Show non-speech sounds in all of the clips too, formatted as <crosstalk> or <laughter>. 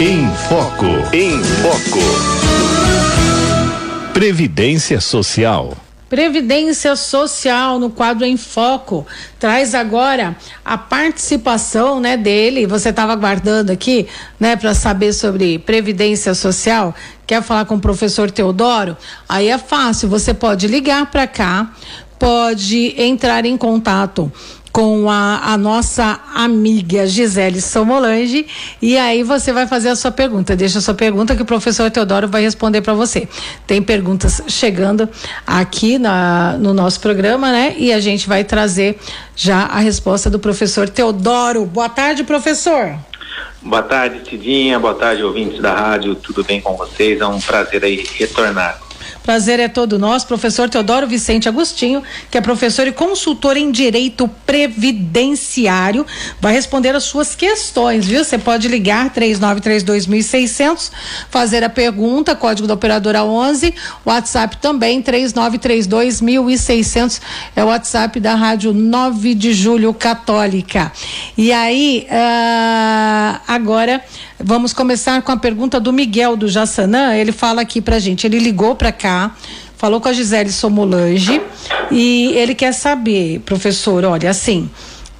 Em Foco. Em Foco. Previdência Social. Previdência Social no quadro em foco traz agora a participação, né, dele. Você estava aguardando aqui, né, para saber sobre previdência social. Quer falar com o professor Teodoro? Aí é fácil, você pode ligar para cá, pode entrar em contato com a, a, nossa amiga Gisele Somolange e aí você vai fazer a sua pergunta. Deixa a sua pergunta que o professor Teodoro vai responder para você. Tem perguntas chegando aqui na, no nosso programa, né? E a gente vai trazer já a resposta do professor Teodoro. Boa tarde, professor. Boa tarde, Cidinha. Boa tarde, ouvintes da rádio. Tudo bem com vocês? É um prazer aí retornar. Prazer é todo nosso, professor Teodoro Vicente Agostinho, que é professor e consultor em direito previdenciário, vai responder as suas questões, viu? Você pode ligar 3932.600, fazer a pergunta, código da operadora 11, WhatsApp também 3932.600 é o WhatsApp da Rádio 9 de Julho Católica. E aí, uh, agora Vamos começar com a pergunta do Miguel do Jassanã. Ele fala aqui pra gente. Ele ligou para cá, falou com a Gisele Somolange e ele quer saber, professor, olha, assim,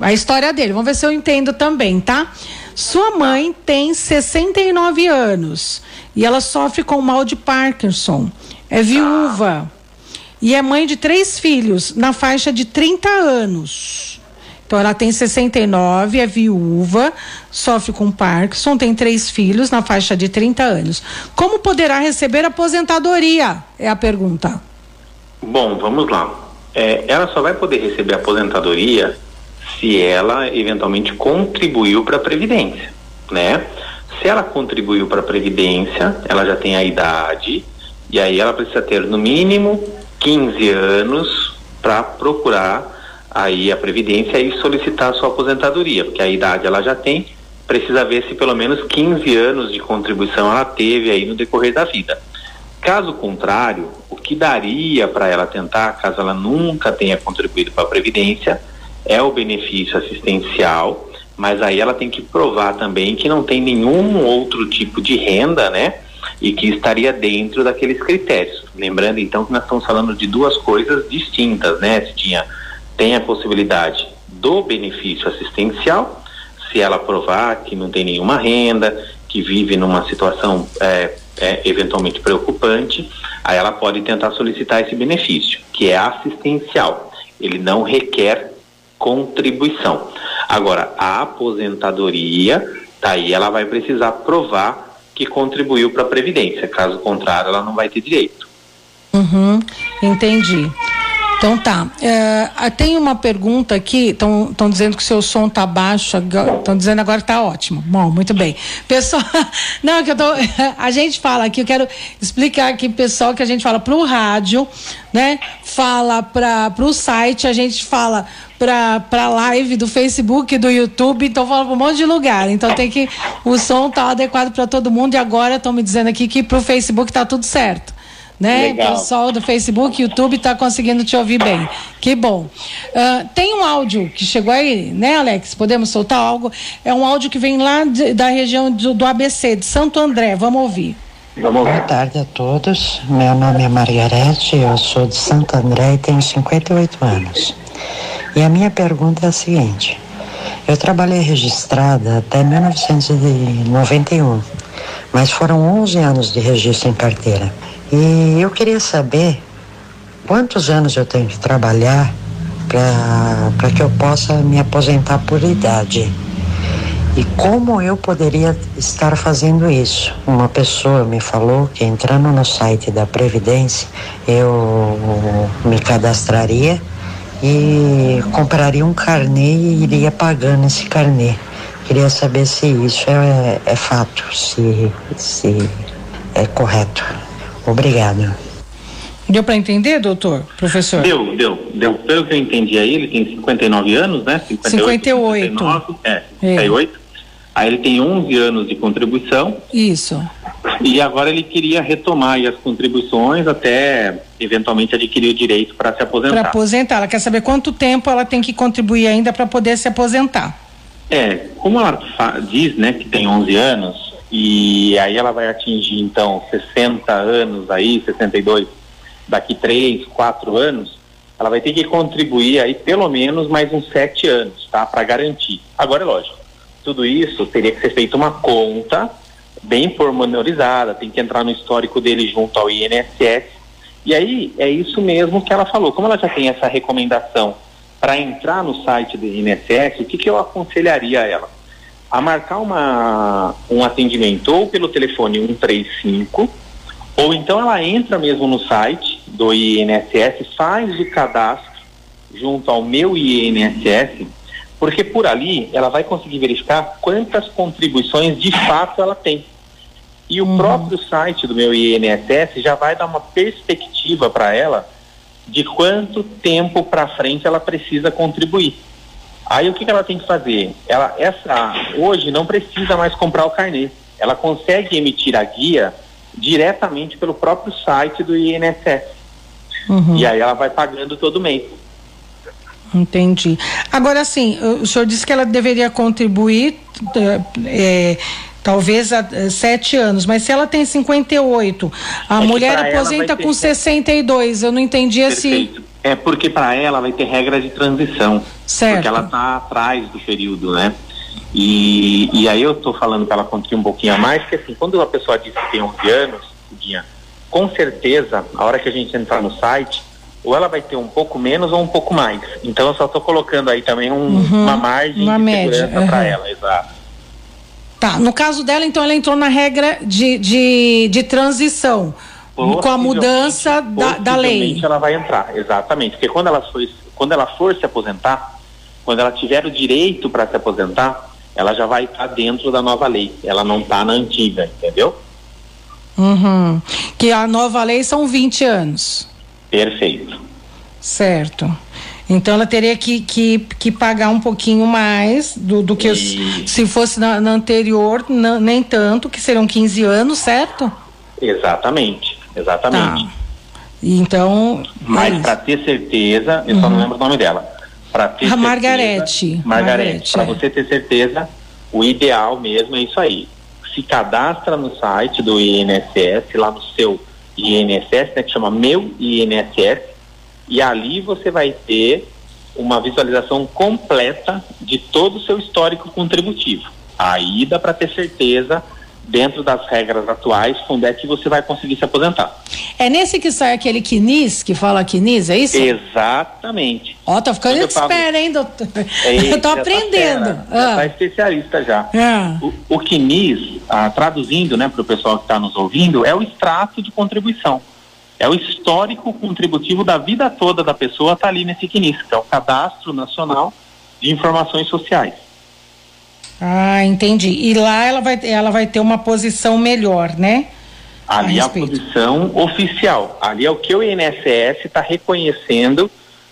a história dele. Vamos ver se eu entendo também, tá? Sua mãe tem 69 anos e ela sofre com mal de Parkinson. É viúva e é mãe de três filhos na faixa de 30 anos. Então ela tem 69, é viúva, sofre com Parkinson, tem três filhos na faixa de 30 anos. Como poderá receber aposentadoria? É a pergunta. Bom, vamos lá. É, ela só vai poder receber aposentadoria se ela eventualmente contribuiu para a Previdência, né? Se ela contribuiu para a Previdência, ela já tem a idade, e aí ela precisa ter no mínimo 15 anos para procurar aí a previdência e solicitar a sua aposentadoria, porque a idade ela já tem, precisa ver se pelo menos 15 anos de contribuição ela teve aí no decorrer da vida. Caso contrário, o que daria para ela tentar, caso ela nunca tenha contribuído para a previdência, é o benefício assistencial, mas aí ela tem que provar também que não tem nenhum outro tipo de renda, né? E que estaria dentro daqueles critérios. Lembrando então que nós estamos falando de duas coisas distintas, né? Se tinha tem a possibilidade do benefício assistencial, se ela provar que não tem nenhuma renda, que vive numa situação é, é, eventualmente preocupante, aí ela pode tentar solicitar esse benefício, que é assistencial. Ele não requer contribuição. Agora, a aposentadoria, tá aí ela vai precisar provar que contribuiu para a Previdência. Caso contrário, ela não vai ter direito. Uhum, entendi. Então tá. É, tem uma pergunta aqui, estão dizendo que o seu som tá baixo, estão dizendo agora tá ótimo. Bom, muito bem. Pessoal, <laughs> não, que eu tô. <laughs> A gente fala aqui, eu quero explicar aqui, pessoal, que a gente fala pro rádio, né? Fala para pro site, a gente fala para live do Facebook, do YouTube, então fala para um monte de lugar. Então tem que o som tá adequado para todo mundo e agora estão me dizendo aqui que pro Facebook tá tudo certo né? Legal. O pessoal do Facebook, YouTube está conseguindo te ouvir bem. Que bom. Uh, tem um áudio que chegou aí, né, Alex? Podemos soltar algo? É um áudio que vem lá de, da região do, do, ABC, de Santo André. Vamos ouvir. Boa tarde a todos. Meu nome é Margarete, eu sou de Santo André e tenho 58 anos. E a minha pergunta é a seguinte: eu trabalhei registrada até 1991, mas foram 11 anos de registro em carteira. E eu queria saber quantos anos eu tenho que trabalhar para que eu possa me aposentar por idade. E como eu poderia estar fazendo isso? Uma pessoa me falou que entrando no site da Previdência, eu me cadastraria e compraria um carnê e iria pagando esse carnê. Queria saber se isso é, é fato, se, se é correto. Obrigado. Deu para entender, doutor, professor? Deu, deu, deu. Pelo que eu entendi aí, ele tem 59 anos, né? 58. 58. 59, é, 58. É. Aí ele tem 11 anos de contribuição. Isso. E agora ele queria retomar as contribuições até eventualmente adquirir o direito para se aposentar. Para aposentar. Ela quer saber quanto tempo ela tem que contribuir ainda para poder se aposentar. É, como ela diz, né, que tem 11 anos, e aí ela vai atingir então 60 anos aí, 62, daqui 3, 4 anos, ela vai ter que contribuir aí pelo menos mais uns 7 anos, tá? Para garantir. Agora é lógico, tudo isso teria que ser feito uma conta bem pormenorizada, tem que entrar no histórico dele junto ao INSS. E aí é isso mesmo que ela falou. Como ela já tem essa recomendação para entrar no site do INSS, o que, que eu aconselharia a ela? A marcar uma, um atendimento ou pelo telefone 135, ou então ela entra mesmo no site do INSS, faz o cadastro junto ao meu INSS, porque por ali ela vai conseguir verificar quantas contribuições de fato ela tem. E o uhum. próprio site do meu INSS já vai dar uma perspectiva para ela de quanto tempo para frente ela precisa contribuir. Aí o que, que, ela tem que fazer? Ela essa hoje não precisa mais comprar o carnê. Ela consegue emitir a guia diretamente pelo próprio site do INSS. Uhum. E aí ela vai pagando todo mês. Entendi. Agora, assim, o senhor disse que ela deveria contribuir é, talvez há eh, sete anos, mas se ela tem 58, a é mulher aposenta com 62, eu não entendia Perfeito. se. É porque para ela vai ter regra de transição. Certo. Porque ela está atrás do período, né? E, e aí eu estou falando para ela contribuir um pouquinho a mais, porque assim, quando uma pessoa diz que tem 11 anos, com certeza, a hora que a gente entrar no site, ou ela vai ter um pouco menos ou um pouco mais. Então eu só estou colocando aí também um, uhum, uma margem uma de média, segurança uhum. para ela, exato. Tá, no caso dela, então, ela entrou na regra de, de, de transição, com a mudança da, da lei. ela vai entrar, exatamente. Porque quando ela, for, quando ela for se aposentar, quando ela tiver o direito para se aposentar, ela já vai estar tá dentro da nova lei. Ela não está na antiga, entendeu? Uhum. Que a nova lei são 20 anos. Perfeito. Certo. Então ela teria que, que, que pagar um pouquinho mais do, do que e... se fosse na, na anterior, na, nem tanto, que serão 15 anos, certo? Exatamente, exatamente. Tá. Então. Mas é para ter certeza, eu uhum. só não uhum. lembro o nome dela. Para ter A Margarete. Margarete. Para é. você ter certeza, o ideal mesmo é isso aí. Se cadastra no site do INSS, lá no seu INSS, né, que chama Meu INSS, e ali você vai ter uma visualização completa de todo o seu histórico contributivo. Aí dá para ter certeza dentro das regras atuais, quando é que você vai conseguir se aposentar. É nesse que sai aquele quinis, que fala quinis, é isso? Exatamente. Ó, oh, tá ficando espera, hein, doutor? É, <laughs> eu tô tá aprendendo. Tá ah. especialista já. Ah. O, o quinis, ah, traduzindo, né, para o pessoal que está nos ouvindo, é o extrato de contribuição. É o histórico contributivo da vida toda da pessoa está ali nesse CNIS, que é o Cadastro Nacional de Informações Sociais. Ah, entendi. E lá ela vai, ela vai ter uma posição melhor, né? Ali é a, a posição oficial. Ali é o que o INSS está reconhecendo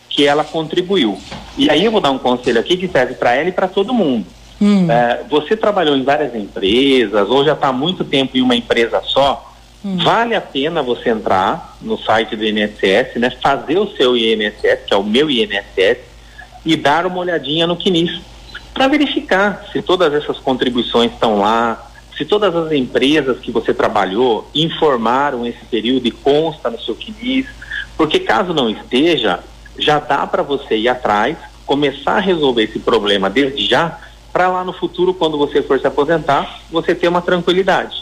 que ela contribuiu. E aí eu vou dar um conselho aqui que serve para ela e para todo mundo. Hum. É, você trabalhou em várias empresas ou já está há muito tempo em uma empresa só, Hum. Vale a pena você entrar no site do INSS, né, fazer o seu INSS, que é o meu INSS, e dar uma olhadinha no CNIS, para verificar se todas essas contribuições estão lá, se todas as empresas que você trabalhou informaram esse período e consta no seu CNIS, porque caso não esteja, já dá para você ir atrás, começar a resolver esse problema desde já, para lá no futuro, quando você for se aposentar, você ter uma tranquilidade.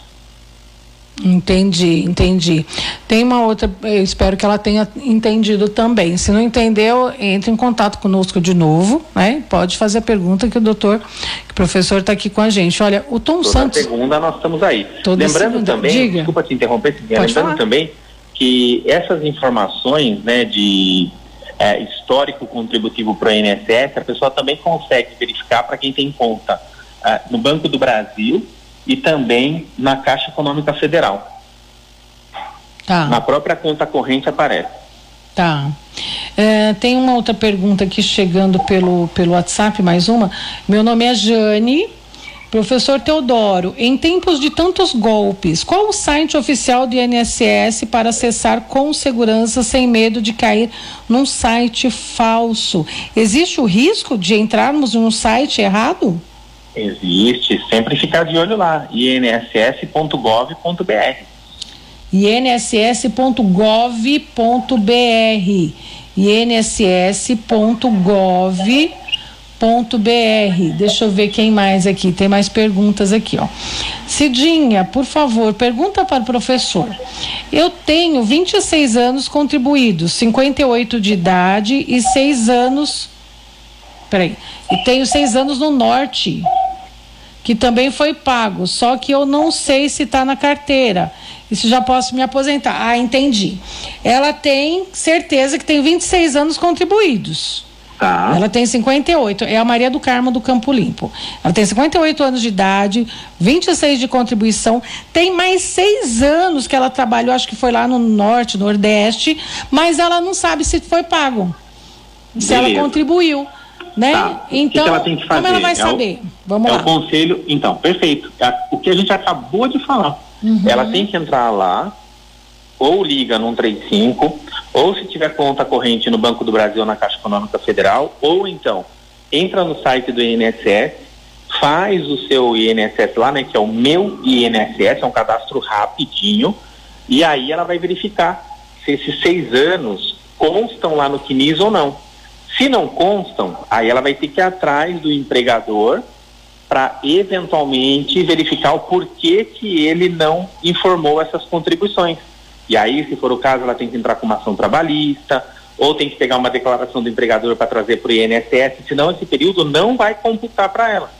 Entendi, entendi. Tem uma outra, eu espero que ela tenha entendido também. Se não entendeu, entre em contato conosco de novo, né? Pode fazer a pergunta que o doutor, que o professor está aqui com a gente. Olha, o Tom Toda Santos. segunda nós estamos aí. Toda lembrando segunda. também, Diga. desculpa te interromper, lembrando falar. também que essas informações, né, de é, histórico contributivo para o INSS, a pessoa também consegue verificar para quem tem conta é, no Banco do Brasil e também na Caixa Econômica Federal. Tá. Na própria conta corrente aparece. Tá. É, tem uma outra pergunta aqui chegando pelo, pelo WhatsApp, mais uma. Meu nome é Jane. Professor Teodoro, em tempos de tantos golpes, qual o site oficial do INSS para acessar com segurança sem medo de cair num site falso? Existe o risco de entrarmos em um site errado? Existe, sempre ficar de olho lá, inss.gov.br. inss.gov.br inss.gov.br. Deixa eu ver quem mais aqui. Tem mais perguntas aqui, ó. Cidinha, por favor, pergunta para o professor. Eu tenho 26 anos contribuídos, 58 de idade e 6 anos. Peraí. E tenho 6 anos no norte, que também foi pago, só que eu não sei se está na carteira. Isso já posso me aposentar. Ah, entendi. Ela tem certeza que tem 26 anos contribuídos. Tá. Ela tem 58, é a Maria do Carmo do Campo Limpo. Ela tem 58 anos de idade, 26 de contribuição, tem mais seis anos que ela trabalhou, acho que foi lá no norte, nordeste, mas ela não sabe se foi pago. Se Beleza. ela contribuiu. Né? Tá. Então, o que, que ela fazer? como ela vai É o- saber? Vamos é lá. o conselho. Então, perfeito. É O que a gente acabou de falar. Uhum. Ela tem que entrar lá, ou liga no 135, ou se tiver conta corrente no Banco do Brasil na Caixa Econômica Federal, ou então entra no site do INSS, faz o seu INSS lá, né, que é o meu INSS, é um cadastro rapidinho, e aí ela vai verificar se esses seis anos constam lá no CNIS ou não. Se não constam, aí ela vai ter que ir atrás do empregador para eventualmente verificar o porquê que ele não informou essas contribuições. E aí, se for o caso, ela tem que entrar com uma ação trabalhista ou tem que pegar uma declaração do empregador para trazer para o INSS, senão esse período não vai computar para ela.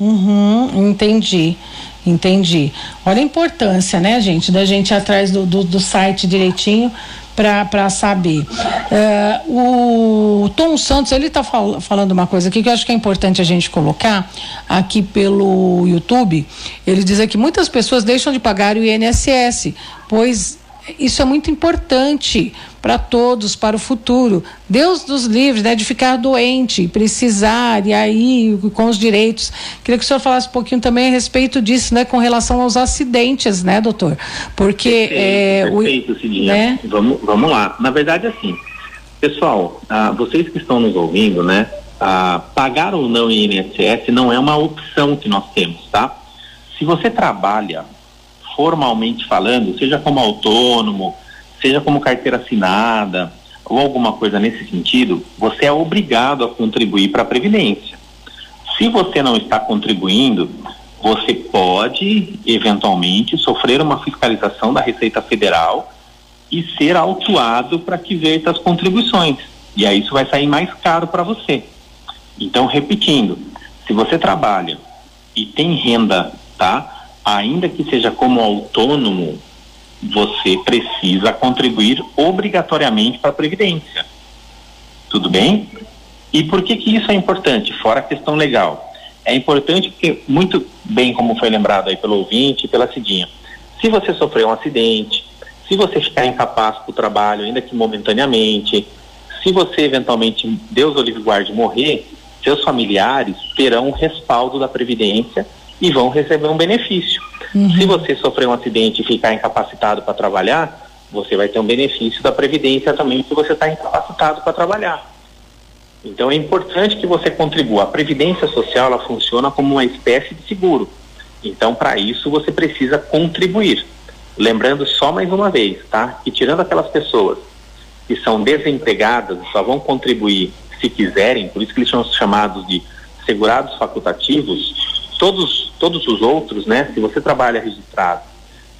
Uhum, entendi, entendi. Olha a importância, né, gente, da gente ir atrás do, do, do site direitinho para saber. É, o Tom Santos, ele está fal falando uma coisa aqui que eu acho que é importante a gente colocar aqui pelo YouTube. Ele diz aqui: muitas pessoas deixam de pagar o INSS, pois isso é muito importante para todos, para o futuro. Deus nos livre né, de ficar doente, precisar, e aí com os direitos. Queria que o senhor falasse um pouquinho também a respeito disso, né, com relação aos acidentes, né, doutor? Porque é, perfeito, o, Cidinha. né? Vamos, vamos lá. Na verdade, assim, pessoal, ah, vocês que estão nos ouvindo, né, ah, pagar ou não INSS não é uma opção que nós temos, tá? Se você trabalha formalmente falando, seja como autônomo, seja como carteira assinada ou alguma coisa nesse sentido, você é obrigado a contribuir para a Previdência. Se você não está contribuindo, você pode, eventualmente, sofrer uma fiscalização da Receita Federal e ser autuado para que verta as contribuições. E aí isso vai sair mais caro para você. Então, repetindo, se você trabalha e tem renda, tá? Ainda que seja como autônomo, você precisa contribuir obrigatoriamente para a Previdência. Tudo bem? E por que que isso é importante? Fora a questão legal. É importante porque, muito bem como foi lembrado aí pelo ouvinte e pela Cidinha, se você sofreu um acidente, se você ficar incapaz para o trabalho, ainda que momentaneamente, se você eventualmente, Deus o livre guarde, morrer, seus familiares terão o respaldo da Previdência e vão receber um benefício. Se você sofrer um acidente e ficar incapacitado para trabalhar, você vai ter um benefício da Previdência também, porque você está incapacitado para trabalhar. Então é importante que você contribua. A Previdência Social ela funciona como uma espécie de seguro. Então, para isso, você precisa contribuir. Lembrando só mais uma vez, tá? Que tirando aquelas pessoas que são desempregadas, só vão contribuir se quiserem, por isso que eles são chamados de segurados facultativos, todos, todos os outros, né? Se você trabalha registrado,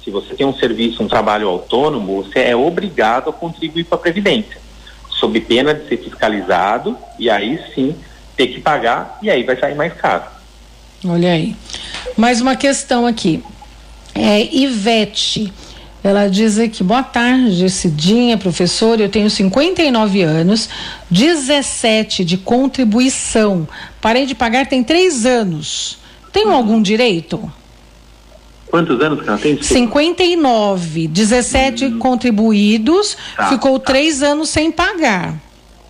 se você tem um serviço, um trabalho autônomo, você é obrigado a contribuir para a Previdência, sob pena de ser fiscalizado e aí sim ter que pagar e aí vai sair mais caro. Olha aí. Mais uma questão aqui. É, Ivete. Ela diz aqui, boa tarde, Cidinha, professor, eu tenho 59 anos, 17 de contribuição. Parei de pagar tem três anos. Tenho algum direito? Quantos anos que ela tem? Desculpa. 59, 17 contribuídos, Tá, ficou tá. três anos sem pagar.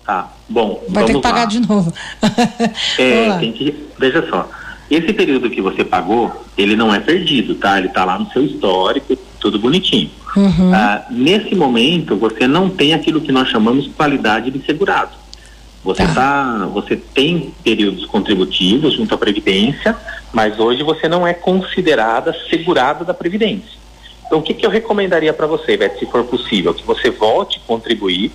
Tá, bom, Vai ter que pagar lá. de novo. <laughs> É, tem que, veja só, esse período que você pagou, ele não é perdido, tá? Ele tá lá no seu histórico, tudo bonitinho. Ah, nesse momento, você não tem aquilo que nós chamamos de qualidade de segurado. Você tá. tá. você tem períodos contributivos junto à previdência, mas hoje você não é considerada segurada da previdência. Então, o que, que eu recomendaria para você, Beth, se for possível, que você volte a contribuir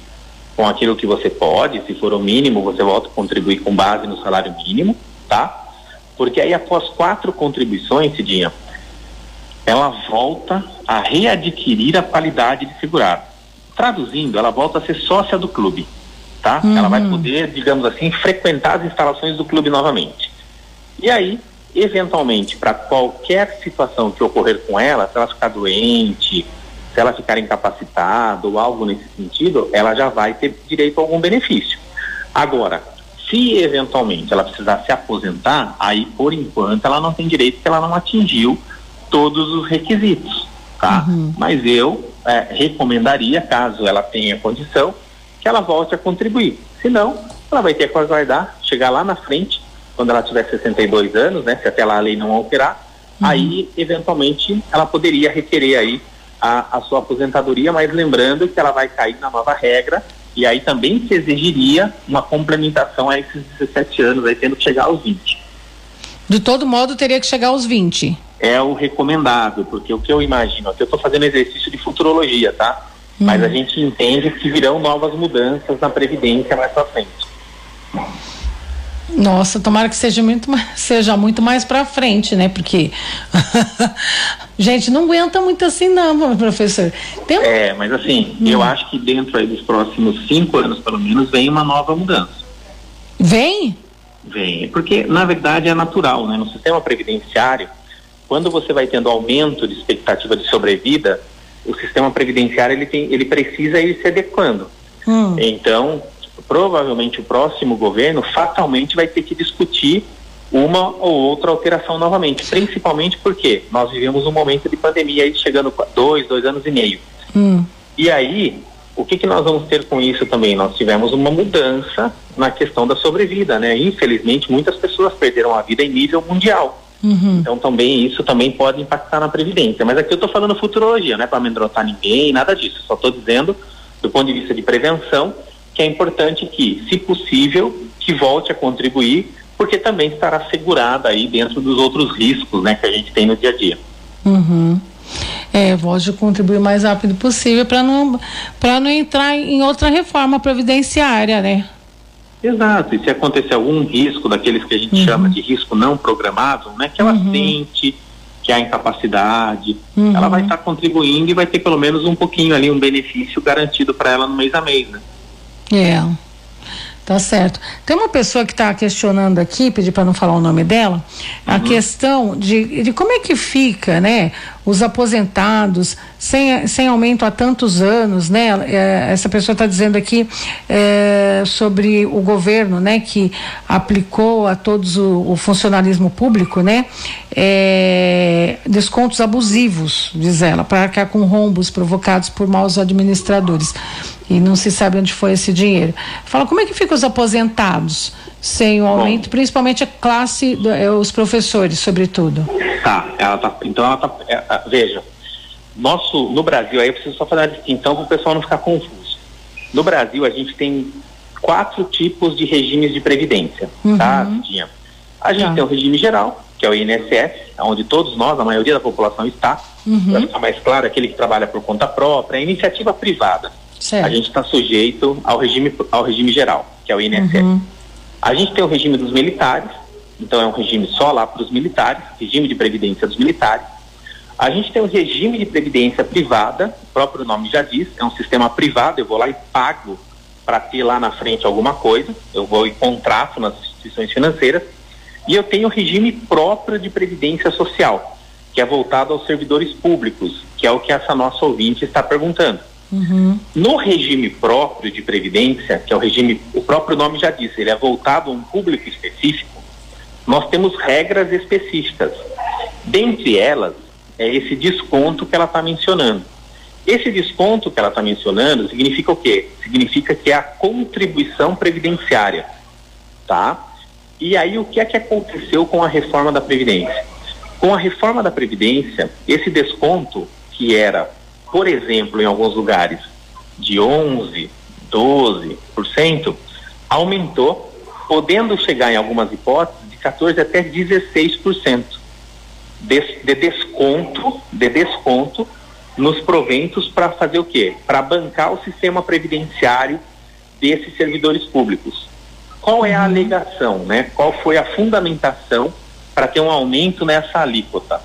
com aquilo que você pode, se for o mínimo, você volta a contribuir com base no salário mínimo, tá? Porque aí após quatro contribuições, Cidinha, ela volta a readquirir a qualidade de segurado. Traduzindo, ela volta a ser sócia do clube, tá? Uhum. Ela vai poder, digamos assim, frequentar as instalações do clube novamente. E aí, eventualmente, para qualquer situação que ocorrer com ela, se ela ficar doente, se ela ficar incapacitada ou algo nesse sentido, ela já vai ter direito a algum benefício. Agora, se eventualmente ela precisar se aposentar, aí por enquanto ela não tem direito porque ela não atingiu todos os requisitos, tá? Uhum. Mas eu é, recomendaria, caso ela tenha condição, que ela volte a contribuir. Se não, ela vai ter que aguardar, chegar lá na frente, quando ela tiver 62 anos, né? Se até lá a lei não alterar, uhum. aí eventualmente ela poderia requerer aí a, a sua aposentadoria, mas lembrando que ela vai cair na nova regra e aí também se exigiria uma complementação a esses 17 anos, aí tendo que chegar aos 20. De todo modo, teria que chegar aos 20. É o recomendado, porque o que eu imagino, aqui eu estou fazendo exercício de futurologia, tá? Hum. Mas a gente entende que virão novas mudanças na Previdência mais pra frente. Nossa, tomara que seja muito, <laughs> seja muito mais para frente, né? Porque <laughs> gente não aguenta muito assim, não, <laughs> professor. Tem. É, mas assim, hum. eu acho que dentro aí dos próximos cinco anos, pelo menos, vem uma nova mudança. Vem? Vem, porque na verdade é natural, né? No sistema previdenciário, quando você vai tendo aumento de expectativa de sobrevida, o sistema previdenciário ele tem, ele precisa ir se adequando. Hum. Então, provavelmente o próximo governo fatalmente vai ter que discutir uma ou outra alteração novamente, principalmente porque nós vivemos um momento de pandemia aí chegando a dois, dois anos e meio. Hum. E aí, o que, que nós vamos ter com isso também? Nós tivemos uma mudança na questão da sobrevida, né? Infelizmente, muitas pessoas perderam a vida em nível mundial. Uhum. Então também isso também pode impactar na previdência. Mas aqui eu estou falando futurologia, não é para amedrontar ninguém, nada disso. Só estou dizendo do ponto de vista de prevenção que é importante que, se possível, que volte a contribuir, porque também estará segurada aí dentro dos outros riscos, né, que a gente tem no dia a dia. Uhum. É, volte a contribuir o mais rápido possível para não para não entrar em outra reforma previdenciária, né? Exato. E se acontecer algum risco daqueles que a gente uhum. chama de risco não programado, né, que ela uhum. sente que há incapacidade, uhum. ela vai estar tá contribuindo e vai ter pelo menos um pouquinho ali um benefício garantido para ela no mês a mês, né? É. Tá certo. Tem uma pessoa que está questionando aqui, pedi para não falar o nome dela, a uhum. questão de, de como é que fica, né, os aposentados sem, sem aumento há tantos anos, né? É, essa pessoa está dizendo aqui é, sobre o governo, né, que aplicou a todos o, o funcionalismo público, né, é, descontos abusivos, diz ela, para arcar com rombos provocados por maus administradores e não se sabe onde foi esse dinheiro. Fala como é que ficam os aposentados sem o aumento, Bom, principalmente a classe, eh, os professores, sobretudo. Tá, ela tá, então ela tá, é, é, veja, nosso, no Brasil, aí eu preciso só fazer uma distinção para o pessoal não ficar confuso. No Brasil, a gente tem quatro tipos de regimes de previdência, uhum. tá, Cidinha? A gente tá. tem o regime geral, que é o INSS, onde todos nós, a maioria da população está. Uhum. Para ficar mais claro, aquele que trabalha por conta própria, é iniciativa privada. Certo. A gente está sujeito ao regime, ao regime geral, que é o INSS. Uhum. A gente tem o regime dos militares, então é um regime só lá para os militares, regime de previdência dos militares. A gente tem o regime de previdência privada, o próprio nome já diz, é um sistema privado, eu vou lá e pago para ter lá na frente alguma coisa, eu vou e contrato nas instituições financeiras. E eu tenho o regime próprio de previdência social, que é voltado aos servidores públicos, que é o que essa nossa ouvinte está perguntando. Uhum. No regime próprio de previdência, que é o regime, o próprio nome já disse, ele é voltado a um público específico, nós temos regras específicas. Dentre elas, é esse desconto que ela está mencionando. Esse desconto que ela está mencionando significa o quê? Significa que é a contribuição previdenciária, tá? E aí o que é que aconteceu com a reforma da Previdência? Com a reforma da Previdência, esse desconto, que era por exemplo, em alguns lugares, de 11%, 12%, aumentou, podendo chegar em algumas hipóteses de 14 até 16% de, de desconto, de desconto nos proventos para fazer o quê? Para bancar o sistema previdenciário desses servidores públicos. Qual é a alegação, né? Qual foi a fundamentação para ter um aumento nessa alíquota?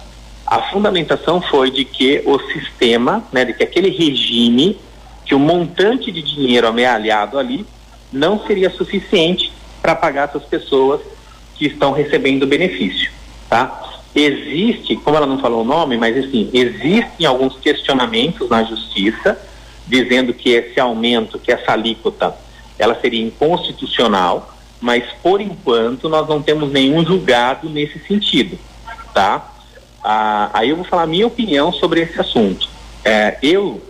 A fundamentação foi de que o sistema, né, de que aquele regime, que o montante de dinheiro amealhado ali não seria suficiente para pagar essas pessoas que estão recebendo o benefício, tá? Existe, como ela não falou o nome, mas assim, existem alguns questionamentos na justiça dizendo que esse aumento, que essa alíquota ela seria inconstitucional, mas por enquanto nós não temos nenhum julgado nesse sentido, tá? Ah, aí eu vou falar a minha opinião sobre esse assunto. É, eu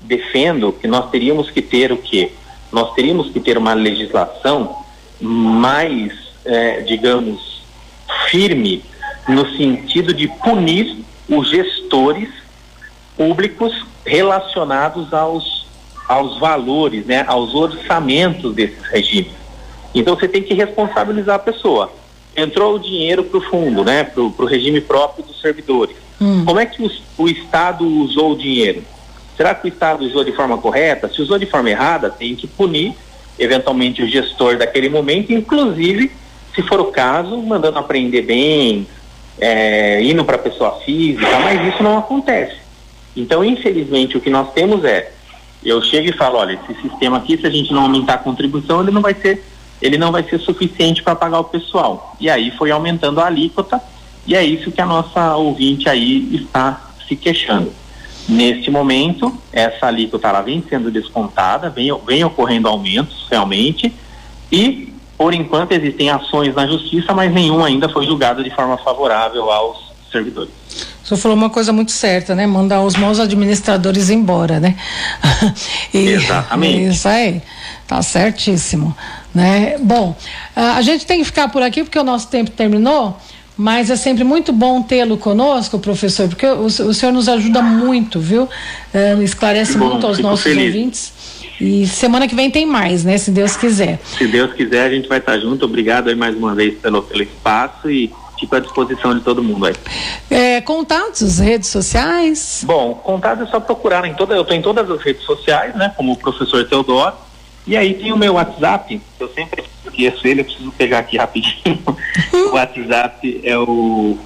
defendo que nós teríamos que ter o quê? Nós teríamos que ter uma legislação mais, é, digamos, firme no sentido de punir os gestores públicos relacionados aos aos valores, né, aos orçamentos desses regimes. Então você tem que responsabilizar a pessoa. Entrou o dinheiro para o fundo, né, para o regime próprio dos servidores. Hum. Como é que o, o Estado usou o dinheiro? Será que o Estado usou de forma correta? Se usou de forma errada, tem que punir, eventualmente, o gestor daquele momento, inclusive, se for o caso, mandando apreender bem, é, indo para a pessoa física, mas isso não acontece. Então, infelizmente, o que nós temos é eu chego e falo, olha, esse sistema aqui, se a gente não aumentar a contribuição, ele não vai ser, ele não vai ser suficiente para pagar o pessoal. E aí foi aumentando a alíquota, e é isso que a nossa ouvinte aí está se queixando. Neste momento, essa alíquota ela vem sendo descontada, vem, vem ocorrendo aumentos realmente, e por enquanto existem ações na justiça, mas nenhum ainda foi julgado de forma favorável aos servidores. O senhor falou uma coisa muito certa, né? Mandar os maus administradores embora, né? <laughs> e, Exatamente. <laughs> Isso aí, tá certíssimo, né? Bom, a gente tem que ficar por aqui porque o nosso tempo terminou, mas é sempre muito bom tê-lo conosco, professor, porque o, o, senhor nos ajuda muito, viu? É, esclarece bom, muito aos nossos feliz. ouvintes. E semana que vem tem mais, né? Se Deus quiser. Se Deus quiser, a gente vai estar junto. Obrigado aí mais uma vez pelo, pelo espaço e fico à disposição de todo mundo aí. É, contatos, redes sociais? Bom, contatos é só procurar em toda, eu estou em todas as redes sociais, né? Como o professor Teodoro. E aí tem o meu WhatsApp, eu sempre esqueço ele, eu preciso pegar aqui rapidinho. <laughs> o WhatsApp é o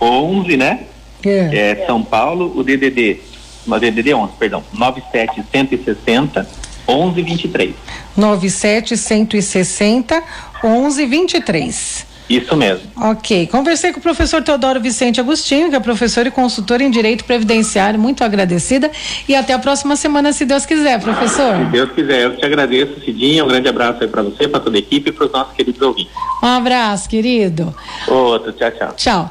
11, né? É. é São Paulo, o DDD, o DDD 11, perdão, 97160 1123. 97 160 1123. Isso mesmo. Ok. Conversei com o professor Teodoro Vicente Agostinho, que é professor e consultor em Direito Previdenciário. Muito agradecida. E até a próxima semana, se Deus quiser, professor. Se Deus quiser. Eu te agradeço, Cidinha. Um grande abraço aí para você, para toda a equipe e para os nossos queridos ouvintes. Um abraço, querido. Outro. Tchau, tchau. Tchau.